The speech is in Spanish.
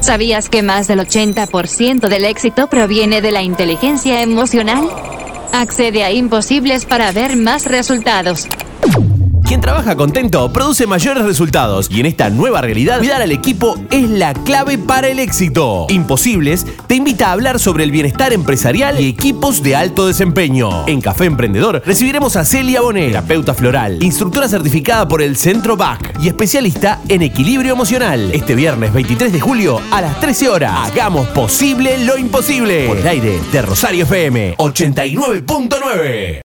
¿Sabías que más del 80% del éxito proviene de la inteligencia emocional? Accede a Imposibles para ver más resultados. Quien trabaja contento produce mayores resultados y en esta nueva realidad cuidar al equipo es la clave para el éxito. Imposibles te invita a hablar sobre el bienestar empresarial y equipos de alto desempeño. En Café Emprendedor recibiremos a Celia Bonet, terapeuta floral, instructora certificada por el Centro BAC y especialista en equilibrio emocional. Este viernes 23 de julio a las 13 horas. Hagamos posible lo imposible. Por el aire de Rosario FM 89.9.